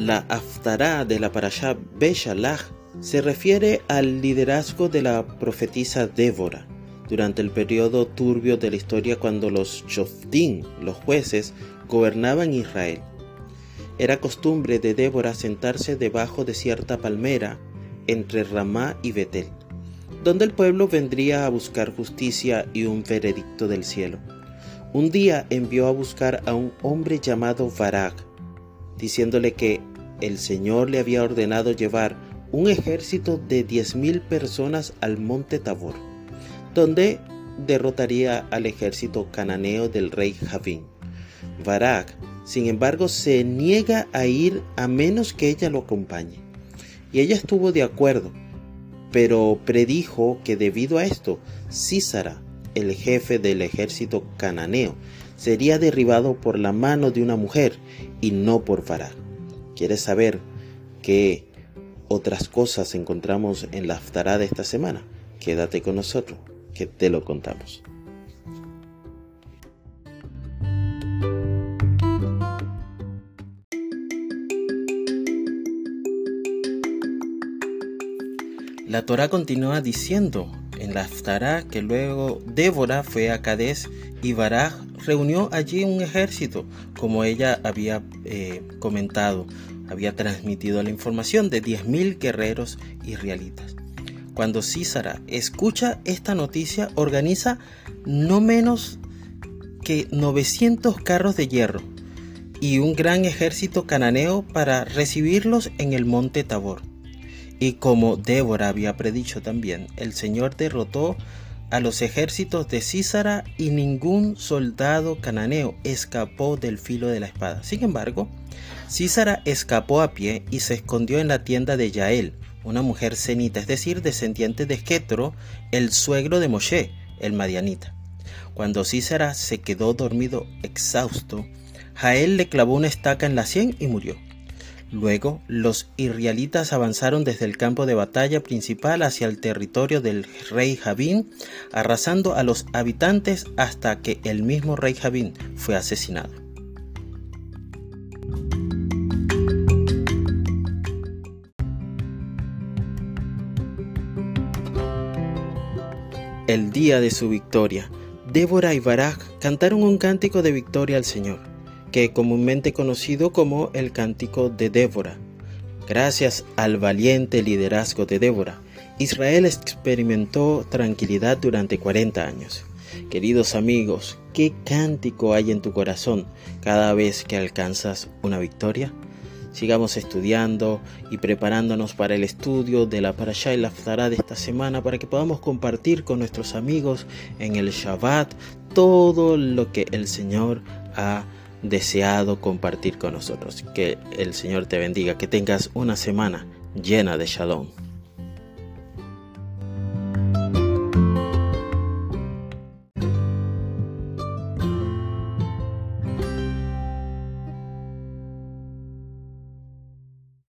La Haftará de la Parashá Beshalach se refiere al liderazgo de la profetisa Débora durante el periodo turbio de la historia cuando los Shoftim, los jueces, gobernaban Israel. Era costumbre de Débora sentarse debajo de cierta palmera entre Ramá y Betel, donde el pueblo vendría a buscar justicia y un veredicto del cielo. Un día envió a buscar a un hombre llamado Barak, diciéndole que el Señor le había ordenado llevar un ejército de diez mil personas al monte Tabor, donde derrotaría al ejército cananeo del rey Javín. Barak, sin embargo, se niega a ir a menos que ella lo acompañe. Y ella estuvo de acuerdo, pero predijo que debido a esto, Císara, el jefe del ejército cananeo, sería derribado por la mano de una mujer y no por Barak. ¿Quieres saber qué otras cosas encontramos en la Haftarah de esta semana? Quédate con nosotros, que te lo contamos. La Torah continúa diciendo en la Haftarah que luego Débora fue a Cades y Baraj reunió allí un ejército, como ella había eh, comentado, había transmitido la información de 10.000 guerreros israelitas. Cuando Císara escucha esta noticia, organiza no menos que 900 carros de hierro y un gran ejército cananeo para recibirlos en el monte Tabor. Y como Débora había predicho también, el Señor derrotó a los ejércitos de Císara y ningún soldado cananeo escapó del filo de la espada. Sin embargo, Císara escapó a pie y se escondió en la tienda de Yael, una mujer cenita, es decir, descendiente de Jetro, el suegro de Moshe, el madianita. Cuando Císara se quedó dormido exhausto, Jael le clavó una estaca en la sien y murió. Luego, los israelitas avanzaron desde el campo de batalla principal hacia el territorio del rey Javín, arrasando a los habitantes hasta que el mismo rey Javín fue asesinado. El día de su victoria, Débora y Barak cantaron un cántico de victoria al Señor que comúnmente conocido como el Cántico de Débora. Gracias al valiente liderazgo de Débora, Israel experimentó tranquilidad durante 40 años. Queridos amigos, ¿qué cántico hay en tu corazón cada vez que alcanzas una victoria? Sigamos estudiando y preparándonos para el estudio de la Parashá y la Ftará de esta semana para que podamos compartir con nuestros amigos en el Shabbat todo lo que el Señor ha deseado compartir con nosotros. Que el Señor te bendiga, que tengas una semana llena de shalom.